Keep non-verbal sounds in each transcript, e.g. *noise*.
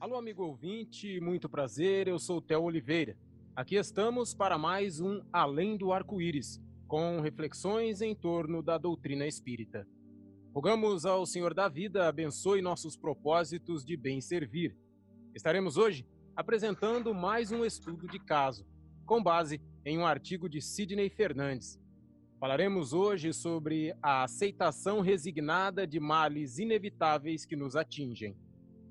Alô, amigo ouvinte, muito prazer, eu sou o Theo Oliveira. Aqui estamos para mais um Além do Arco-Íris, com reflexões em torno da doutrina espírita. Rogamos ao Senhor da Vida abençoe nossos propósitos de bem servir. Estaremos hoje apresentando mais um estudo de caso, com base em um artigo de Sidney Fernandes. Falaremos hoje sobre a aceitação resignada de males inevitáveis que nos atingem.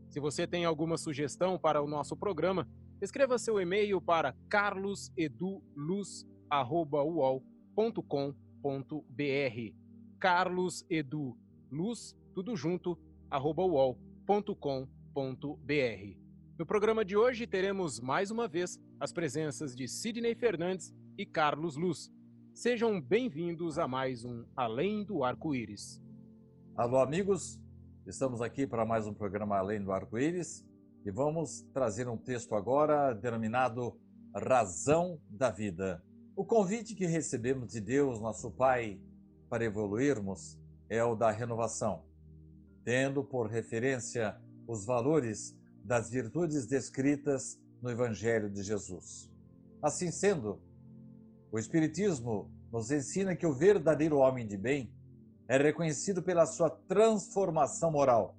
Se você tem alguma sugestão para o nosso programa, escreva seu e-mail para carloseduluz@uol.com.br. carloseduluz, tudo junto, uol.com.br. No programa de hoje teremos mais uma vez as presenças de Sidney Fernandes e Carlos Luz. Sejam bem-vindos a mais um Além do Arco-Íris. Alô, amigos, Estamos aqui para mais um programa Além do Arco-Íris e vamos trazer um texto agora denominado Razão da Vida. O convite que recebemos de Deus, nosso Pai, para evoluirmos é o da renovação, tendo por referência os valores das virtudes descritas no Evangelho de Jesus. Assim sendo, o Espiritismo nos ensina que o verdadeiro homem de bem é reconhecido pela sua transformação moral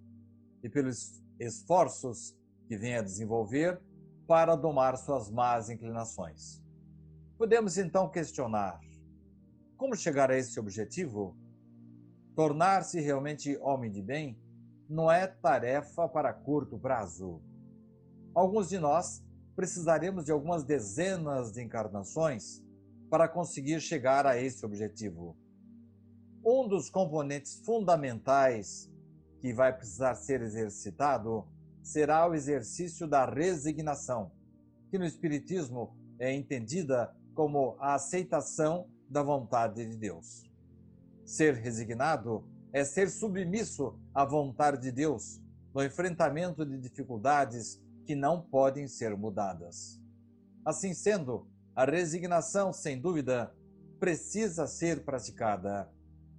e pelos esforços que vem a desenvolver para domar suas más inclinações. Podemos então questionar: como chegar a esse objetivo? Tornar-se realmente homem de bem não é tarefa para curto prazo. Alguns de nós precisaremos de algumas dezenas de encarnações para conseguir chegar a esse objetivo. Um dos componentes fundamentais que vai precisar ser exercitado será o exercício da resignação, que no Espiritismo é entendida como a aceitação da vontade de Deus. Ser resignado é ser submisso à vontade de Deus no enfrentamento de dificuldades que não podem ser mudadas. Assim sendo, a resignação, sem dúvida, precisa ser praticada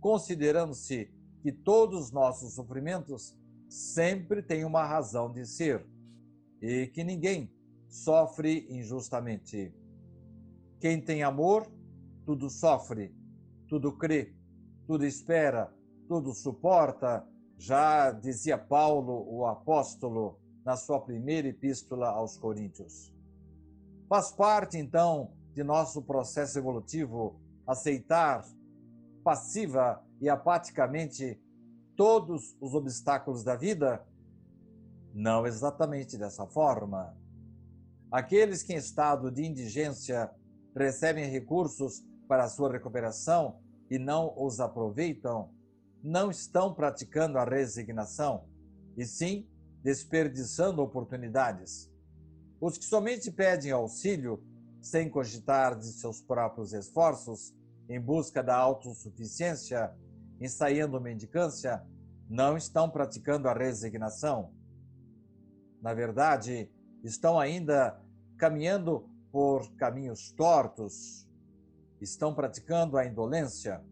considerando-se que todos os nossos sofrimentos sempre têm uma razão de ser e que ninguém sofre injustamente. Quem tem amor, tudo sofre, tudo crê, tudo espera, tudo suporta, já dizia Paulo, o apóstolo, na sua primeira epístola aos Coríntios. Faz parte, então, de nosso processo evolutivo aceitar passiva e apaticamente todos os obstáculos da vida? Não exatamente dessa forma. Aqueles que em estado de indigência recebem recursos para sua recuperação e não os aproveitam, não estão praticando a resignação, e sim desperdiçando oportunidades. Os que somente pedem auxílio, sem cogitar de seus próprios esforços, em busca da autossuficiência, ensaiando mendicância, não estão praticando a resignação. Na verdade, estão ainda caminhando por caminhos tortos, estão praticando a indolência.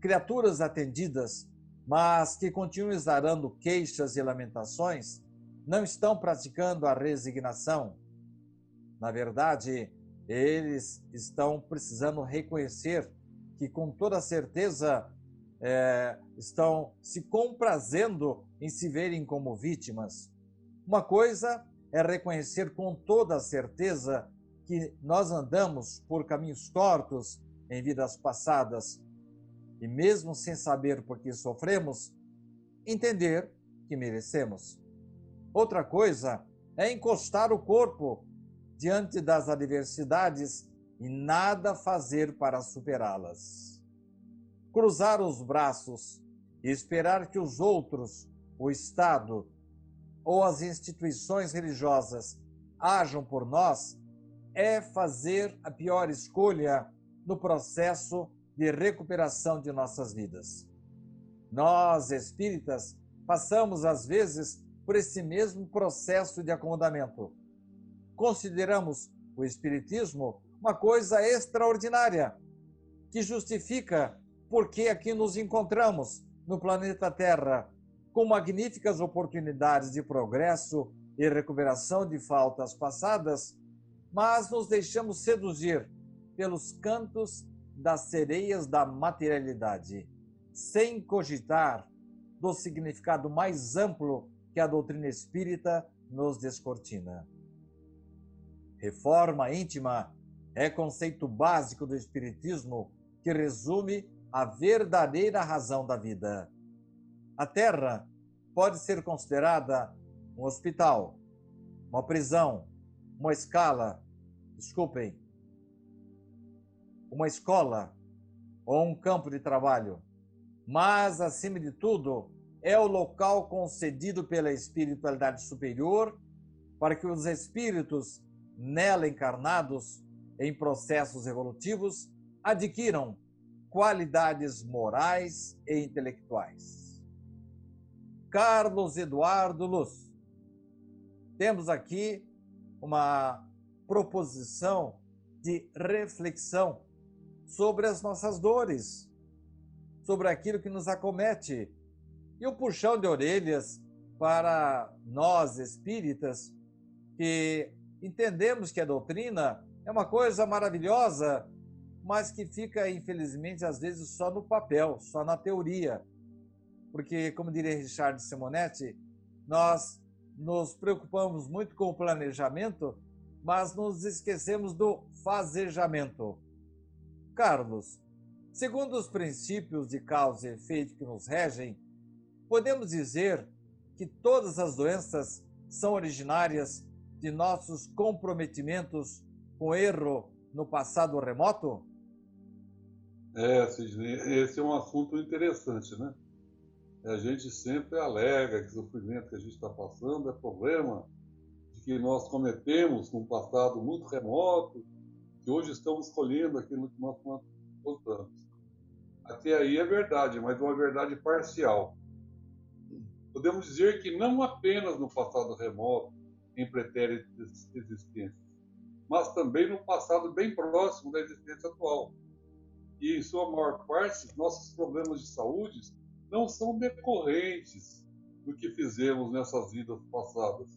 Criaturas atendidas, mas que continuam exarando queixas e lamentações, não estão praticando a resignação. Na verdade, eles estão precisando reconhecer que com toda certeza é, estão se comprazendo em se verem como vítimas. Uma coisa é reconhecer com toda certeza que nós andamos por caminhos tortos em vidas passadas e, mesmo sem saber por que sofremos, entender que merecemos. Outra coisa é encostar o corpo diante das adversidades e nada fazer para superá-las. Cruzar os braços e esperar que os outros, o Estado ou as instituições religiosas ajam por nós é fazer a pior escolha no processo de recuperação de nossas vidas. Nós, espíritas, passamos às vezes por esse mesmo processo de acomodamento. Consideramos o espiritismo uma coisa extraordinária que justifica por que aqui nos encontramos no planeta Terra com magníficas oportunidades de progresso e recuperação de faltas passadas, mas nos deixamos seduzir pelos cantos das sereias da materialidade, sem cogitar do significado mais amplo que a doutrina espírita nos descortina. Reforma íntima é conceito básico do Espiritismo que resume a verdadeira razão da vida. A Terra pode ser considerada um hospital, uma prisão, uma escala, desculpem, uma escola ou um campo de trabalho, mas, acima de tudo, é o local concedido pela espiritualidade superior para que os espíritos nela encarnados em processos evolutivos adquiram qualidades morais e intelectuais. Carlos Eduardo Luz temos aqui uma proposição de reflexão sobre as nossas dores, sobre aquilo que nos acomete, e um puxão de orelhas para nós espíritas que entendemos que a doutrina é uma coisa maravilhosa, mas que fica, infelizmente, às vezes só no papel, só na teoria. Porque, como diria Richard Simonetti, nós nos preocupamos muito com o planejamento, mas nos esquecemos do fazejamento. Carlos, segundo os princípios de causa e efeito que nos regem, podemos dizer que todas as doenças são originárias de nossos comprometimentos com erro no passado remoto? É, Sidney, esse é um assunto interessante, né? a gente sempre alega que o sofrimento que a gente está passando é problema de que nós cometemos num passado muito remoto, que hoje estamos escolhendo aquilo que nós contamos. Até aí é verdade, mas uma verdade parcial. Podemos dizer que não apenas no passado remoto, em pretéritas existências, mas também no passado bem próximo da existência atual. E, em sua maior parte, nossos problemas de saúde não são decorrentes do que fizemos nessas vidas passadas.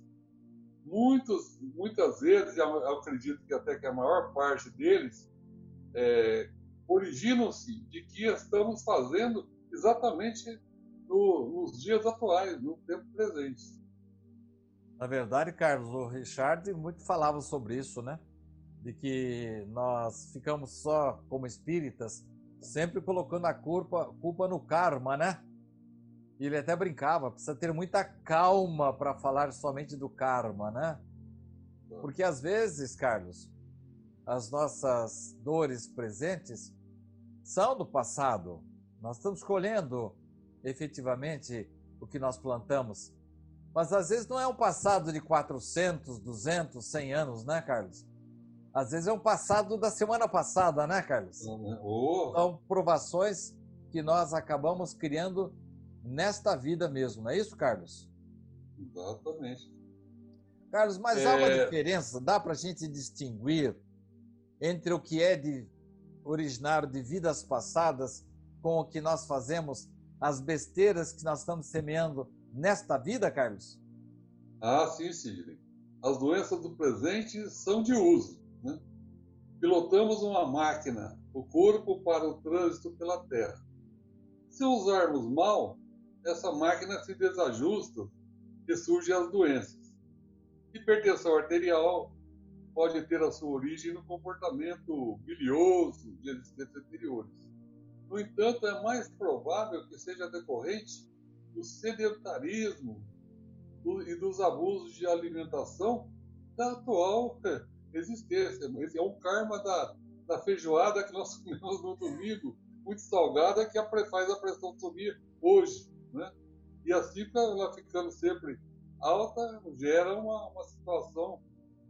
Muitos, muitas vezes, eu acredito que até que a maior parte deles, é, originam-se de que estamos fazendo exatamente no, nos dias atuais, no tempo presente. Na verdade, Carlos, o Richard muito falava sobre isso, né? De que nós ficamos só como espíritas sempre colocando a culpa, culpa no karma, né? E ele até brincava, precisa ter muita calma para falar somente do karma, né? Porque às vezes, Carlos, as nossas dores presentes são do passado. Nós estamos colhendo efetivamente o que nós plantamos. Mas às vezes não é um passado de 400, 200, 100 anos, né, Carlos? Às vezes é um passado da semana passada, né, Carlos? Oh. São provações que nós acabamos criando nesta vida mesmo, não é isso, Carlos? Exatamente. Carlos, mas é... há uma é. diferença, dá para a gente distinguir entre o que é de originário de vidas passadas com o que nós fazemos, as besteiras que nós estamos semeando nesta vida, Carlos? Ah, sim, Sidney. As doenças do presente são de uso. Né? Pilotamos uma máquina, o corpo, para o trânsito pela Terra. Se usarmos mal, essa máquina se desajusta e surgem as doenças. Hipertensão arterial pode ter a sua origem no comportamento bilioso de existências anteriores. No entanto, é mais provável que seja decorrente do sedentarismo e dos abusos de alimentação da atual existência. Esse é um karma da, da feijoada que nós *laughs* comemos no domingo, muito salgada, que faz a pressão subir hoje. Né? E assim, ela ficando sempre alta, gera uma, uma situação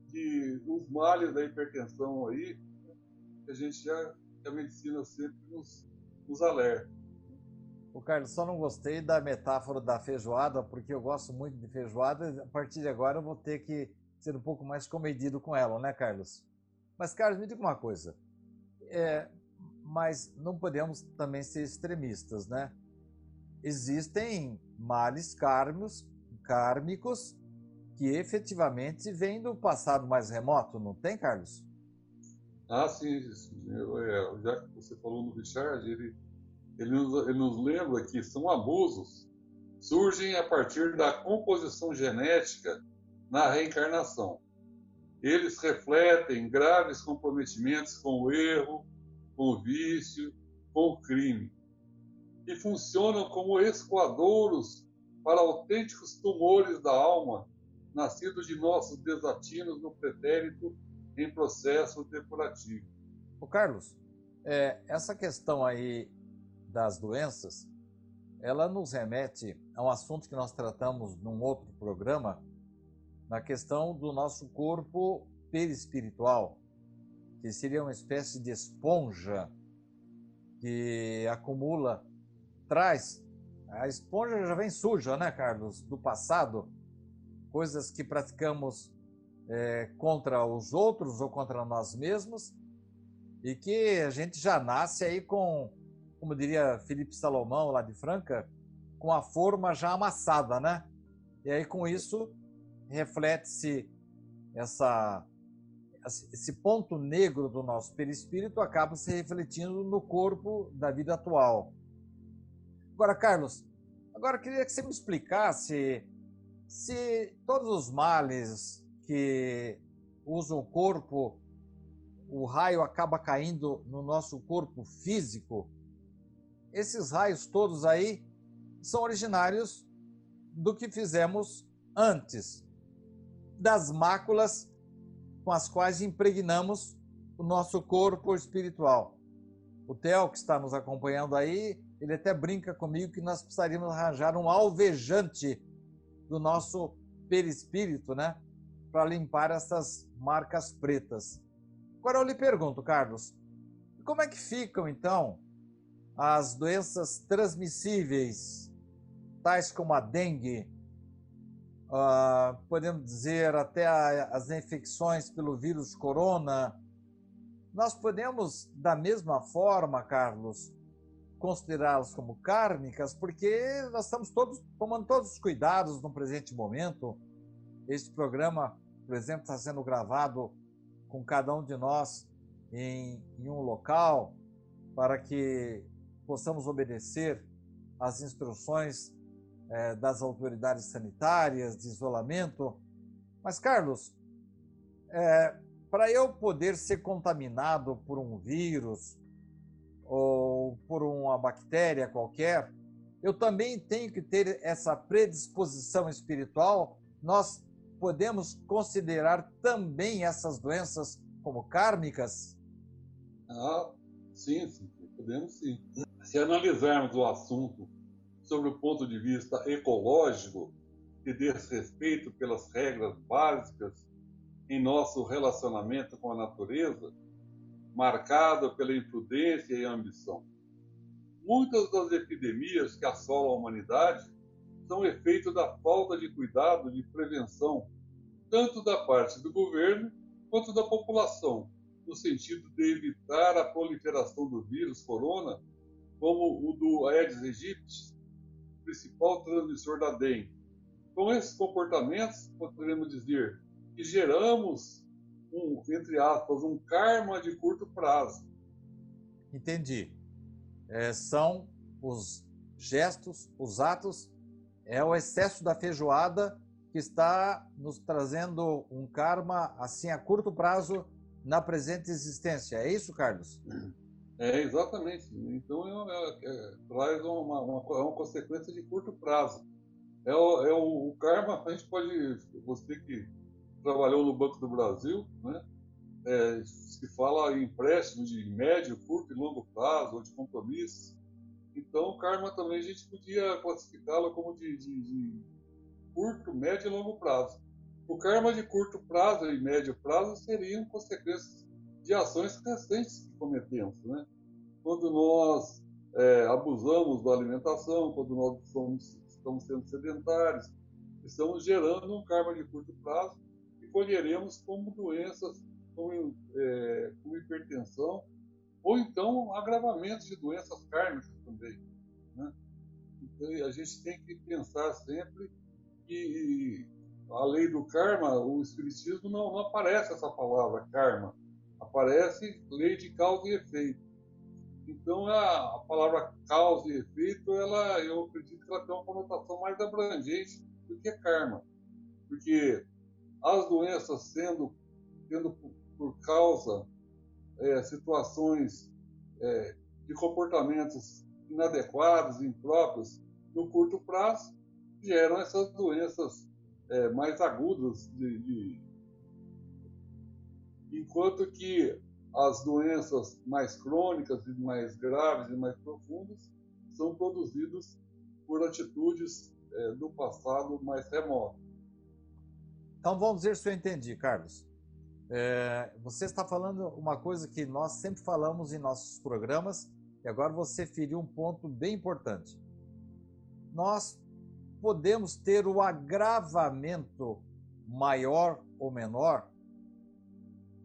de os males da hipertensão aí, né? que a gente já, que a medicina sempre nos, nos alerta. O Carlos, só não gostei da metáfora da feijoada, porque eu gosto muito de feijoada. A partir de agora eu vou ter que ser um pouco mais comedido com ela, né, Carlos? Mas, Carlos, me diga uma coisa. É, mas não podemos também ser extremistas, né? Existem males kármicos, kármicos que efetivamente vem do passado mais remoto, não tem, Carlos? Ah, sim. É, já que você falou no Richard, ele, ele, nos, ele nos lembra que são abusos surgem a partir da composição genética na reencarnação. Eles refletem graves comprometimentos com o erro, com o vício, com o crime, e funcionam como escoadouros para autênticos tumores da alma, nascidos de nossos desatinos no pretérito em processo depurativo. O Carlos, é, essa questão aí das doenças, ela nos remete a um assunto que nós tratamos num outro programa, na questão do nosso corpo perispiritual, que seria uma espécie de esponja que acumula, traz. A esponja já vem suja, né, Carlos, do passado, coisas que praticamos é, contra os outros ou contra nós mesmos, e que a gente já nasce aí com como diria Felipe Salomão, lá de Franca, com a forma já amassada, né? E aí, com isso, reflete-se essa esse ponto negro do nosso perispírito acaba se refletindo no corpo da vida atual. Agora, Carlos, agora queria que você me explicasse se todos os males que usam o corpo, o raio acaba caindo no nosso corpo físico, esses raios todos aí são originários do que fizemos antes, das máculas com as quais impregnamos o nosso corpo espiritual. O Theo, que está nos acompanhando aí, ele até brinca comigo que nós precisaríamos arranjar um alvejante do nosso perispírito, né? Para limpar essas marcas pretas. Agora eu lhe pergunto, Carlos, como é que ficam então as doenças transmissíveis, tais como a dengue, uh, podemos dizer até a, as infecções pelo vírus corona, nós podemos, da mesma forma, Carlos, considerá-las como kármicas, porque nós estamos todos tomando todos os cuidados no presente momento. Este programa, por exemplo, está sendo gravado com cada um de nós em, em um local para que possamos obedecer às instruções é, das autoridades sanitárias de isolamento. Mas, Carlos, é, para eu poder ser contaminado por um vírus ou por uma bactéria qualquer, eu também tenho que ter essa predisposição espiritual. Nós podemos considerar também essas doenças como kármicas? Ah, sim, sim, podemos sim. Se analisarmos o assunto sobre o ponto de vista ecológico, que diz respeito pelas regras básicas em nosso relacionamento com a natureza, marcado pela imprudência e ambição. Muitas das epidemias que assolam a humanidade são efeito da falta de cuidado de prevenção, tanto da parte do governo quanto da população, no sentido de evitar a proliferação do vírus corona como o do Aedes aegypti, principal transmissor da dengue. Com esses comportamentos, poderemos dizer que geramos um, entre aspas, um karma de curto prazo. Entendi. É, são os gestos, os atos, é o excesso da feijoada que está nos trazendo um karma assim a curto prazo na presente existência. É isso, Carlos? É, exatamente. Então, é, é, é, traz uma, uma, é uma, consequência de curto prazo. É o, é o, o, karma, a gente pode, você que trabalhou no Banco do Brasil, né, é, se fala em empréstimo de médio, curto e longo prazo, ou de compromissos. Então, o karma também a gente podia classificá-lo como de, de, de curto, médio e longo prazo. O karma de curto prazo e médio prazo seriam consequências de ações recentes que cometemos. Né? Quando nós é, abusamos da alimentação, quando nós somos, estamos sendo sedentários, estamos gerando um karma de curto prazo e colheremos como doenças como, é, como hipertensão ou então agravamentos de doenças kármicas também. Né? Então a gente tem que pensar sempre que a lei do karma, o Espiritismo não, não aparece essa palavra karma, aparece lei de causa e efeito. Então a, a, palavra causa e efeito, ela, eu acredito que ela tem uma conotação mais abrangente do que karma, porque as doenças sendo tendo por, por causa é, situações é, de comportamentos inadequados, impróprios, no curto prazo, geram essas doenças é, mais agudas. De, de... Enquanto que as doenças mais crônicas e mais graves e mais profundas são produzidas por atitudes é, do passado mais remoto. Então vamos ver se eu entendi, Carlos. É, você está falando uma coisa que nós sempre falamos em nossos programas e agora você feriu um ponto bem importante. Nós podemos ter o agravamento maior ou menor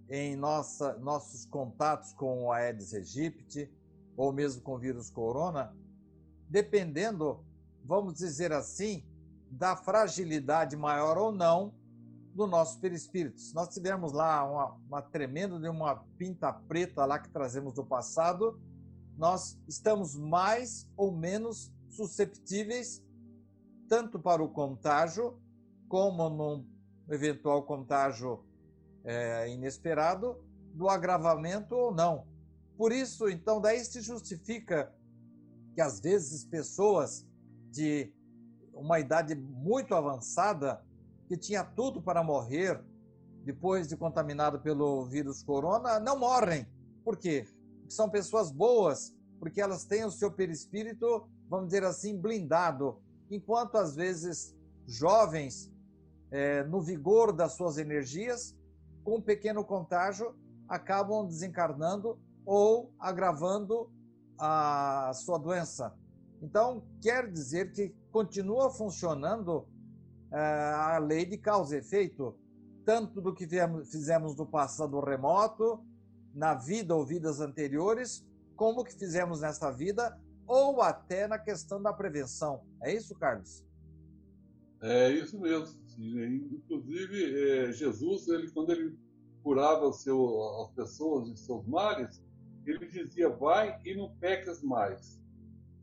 em nossa, nossos contatos com o Aedes aegypti ou mesmo com o vírus corona, dependendo, vamos dizer assim, da fragilidade maior ou não do nosso perispírito. Se nós tivermos lá uma, uma tremenda de uma pinta preta lá que trazemos do passado, nós estamos mais ou menos susceptíveis tanto para o contágio como num eventual contágio é, inesperado do agravamento ou não. Por isso, então, daí se justifica que às vezes pessoas de uma idade muito avançada que tinha tudo para morrer depois de contaminado pelo vírus corona, não morrem. Por quê? Porque são pessoas boas, porque elas têm o seu perispírito, vamos dizer assim, blindado. Enquanto às vezes jovens, é, no vigor das suas energias, com um pequeno contágio, acabam desencarnando ou agravando a sua doença. Então, quer dizer que continua funcionando é, a lei de causa e efeito, tanto do que fizemos no passado remoto, na vida ou vidas anteriores, como que fizemos nesta vida, ou até na questão da prevenção. É isso, Carlos? É isso mesmo. Inclusive, é, Jesus, ele, quando ele curava seu, as pessoas de seus males, ele dizia: vai e não peques mais.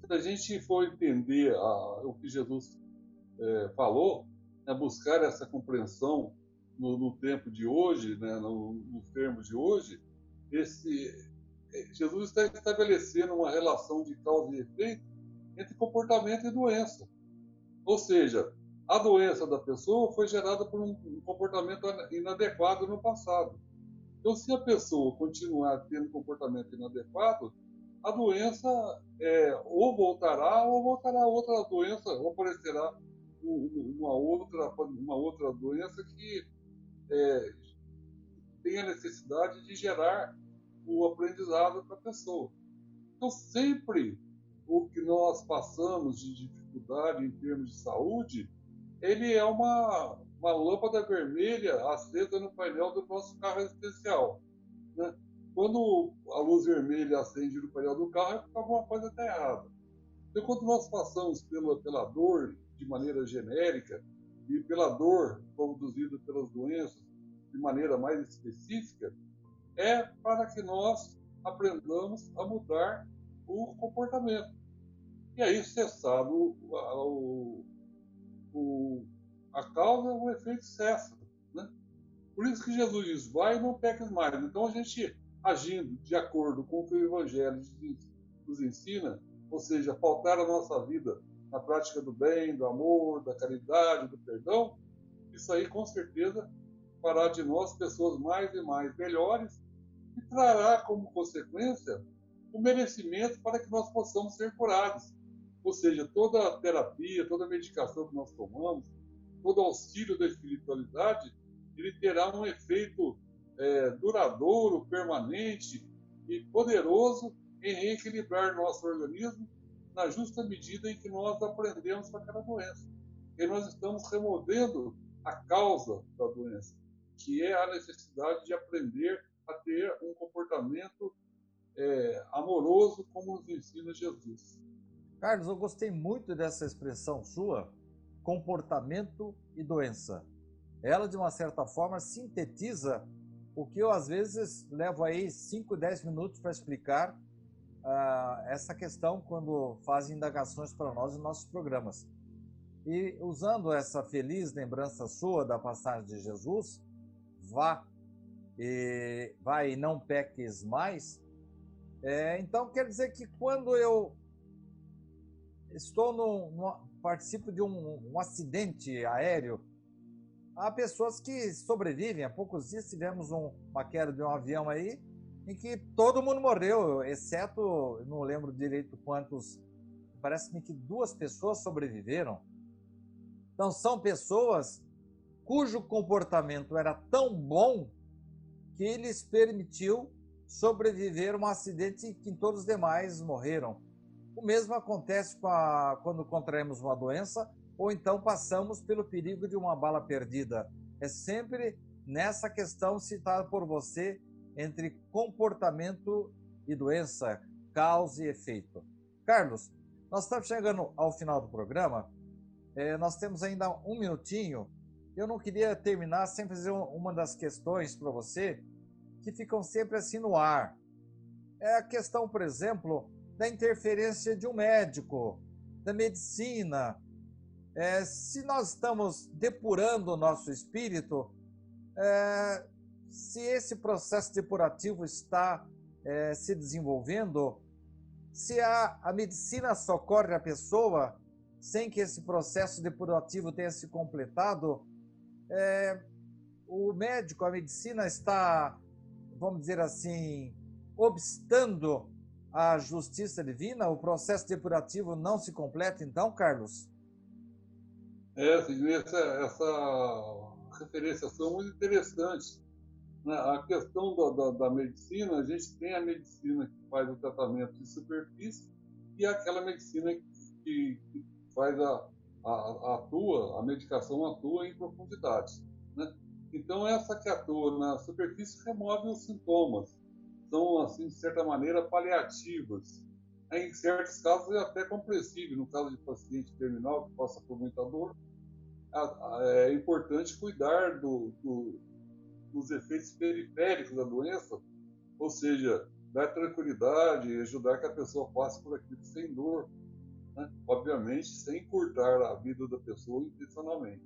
Se a gente for entender a, o que Jesus é, falou, né, buscar essa compreensão no, no tempo de hoje, né, no, nos termos de hoje, esse, é, Jesus está estabelecendo uma relação de causa e efeito entre comportamento e doença. Ou seja, a doença da pessoa foi gerada por um comportamento inadequado no passado. Então, se a pessoa continuar tendo comportamento inadequado, a doença é, ou voltará ou voltará outra doença, ou aparecerá uma outra, uma outra doença que é, tem a necessidade de gerar o aprendizado para a pessoa. Então, sempre o que nós passamos de dificuldade em termos de saúde, ele é uma, uma lâmpada vermelha acesa no painel do nosso carro especial. Né? Quando a luz vermelha acende no painel do carro, é porque alguma coisa está errada. Então, quando nós passamos pela, pela dor de maneira genérica e pela dor produzida pelas doenças de maneira mais específica, é para que nós aprendamos a mudar o comportamento. E aí, cessado o, o, a causa, o efeito cessa. Né? Por isso que Jesus diz: vai e não peques mais. Então, a gente agindo de acordo com o que o Evangelho nos ensina, ou seja, faltar a nossa vida na prática do bem, do amor, da caridade, do perdão, isso aí com certeza fará de nós pessoas mais e mais melhores e trará como consequência o merecimento para que nós possamos ser curados. Ou seja, toda a terapia, toda a medicação que nós tomamos, todo auxílio da espiritualidade, ele terá um efeito é, duradouro, permanente e poderoso em reequilibrar nosso organismo na justa medida em que nós aprendemos com aquela doença. E nós estamos removendo a causa da doença, que é a necessidade de aprender a ter um comportamento é, amoroso como nos ensina Jesus. Carlos, eu gostei muito dessa expressão sua, comportamento e doença. ela de uma certa forma sintetiza o que eu às vezes levo aí 5, 10 minutos para explicar uh, essa questão quando fazem indagações para nós em nossos programas. E usando essa feliz lembrança sua da passagem de Jesus, vá e vai não peques mais. É, então quer dizer que quando eu estou no, no participo de um, um acidente aéreo, há pessoas que sobrevivem. Há poucos dias tivemos um, uma queda de um avião aí em que todo mundo morreu, exceto, não lembro direito quantos, parece-me que duas pessoas sobreviveram. Então, são pessoas cujo comportamento era tão bom que lhes permitiu sobreviver a um acidente que todos os demais morreram. O mesmo acontece a, quando contraímos uma doença ou então passamos pelo perigo de uma bala perdida. É sempre nessa questão citada por você entre comportamento e doença, causa e efeito. Carlos, nós estamos chegando ao final do programa. É, nós temos ainda um minutinho. Eu não queria terminar sem fazer uma das questões para você que ficam sempre assim no ar. É a questão, por exemplo, da interferência de um médico, da medicina. É, se nós estamos depurando o nosso espírito, é, se esse processo depurativo está é, se desenvolvendo, se a, a medicina socorre a pessoa sem que esse processo depurativo tenha se completado, é, o médico, a medicina está, vamos dizer assim, obstando a justiça divina? O processo depurativo não se completa, então, Carlos? É, essa, essa referenciação muito interessante. Né? A questão da, da, da, medicina, a gente tem a medicina que faz o tratamento de superfície e aquela medicina que, que faz a, atua, a medicação atua em profundidade. Né? Então, essa que atua na superfície remove os sintomas. São, assim, de certa maneira, paliativas. Em certos casos é até compreensível. No caso de paciente terminal que passa por muita dor, é importante cuidar do, do dos efeitos periféricos da doença, ou seja, dar tranquilidade ajudar que a pessoa passe por aquilo sem dor, né? obviamente sem encurtar a vida da pessoa intencionalmente.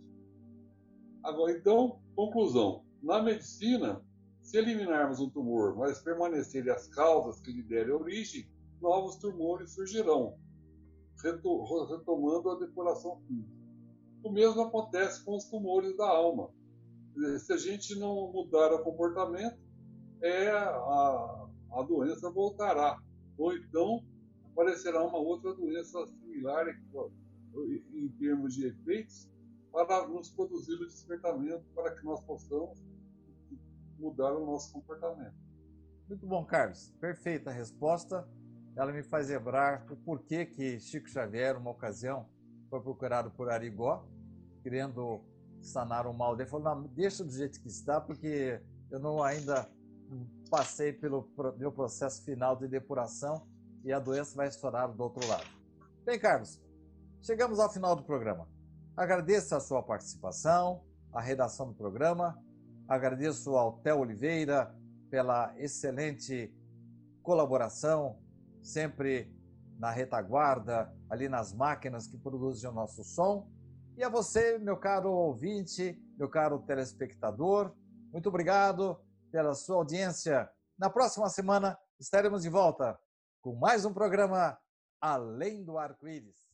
Agora, então, conclusão: na medicina, se eliminarmos um tumor, mas permanecerem as causas que lhe derem origem, novos tumores surgirão, retomando a depuração física. O mesmo acontece com os tumores da alma se a gente não mudar o comportamento, é a, a doença voltará. Ou então aparecerá uma outra doença similar em termos de efeitos para nos produzir o despertamento para que nós possamos mudar o nosso comportamento. Muito bom, Carlos. Perfeita resposta. Ela me faz lembrar o porquê que Chico Xavier, uma ocasião, foi procurado por Arigó, querendo sanar o mal dele. Falou, não, deixa do jeito que está, porque eu não ainda passei pelo meu processo final de depuração e a doença vai estourar do outro lado. Bem, Carlos, chegamos ao final do programa. Agradeço a sua participação, a redação do programa, agradeço ao Theo Oliveira pela excelente colaboração, sempre na retaguarda, ali nas máquinas que produzem o nosso som. E a você, meu caro ouvinte, meu caro telespectador, muito obrigado pela sua audiência. Na próxima semana estaremos de volta com mais um programa Além do Arco-Íris.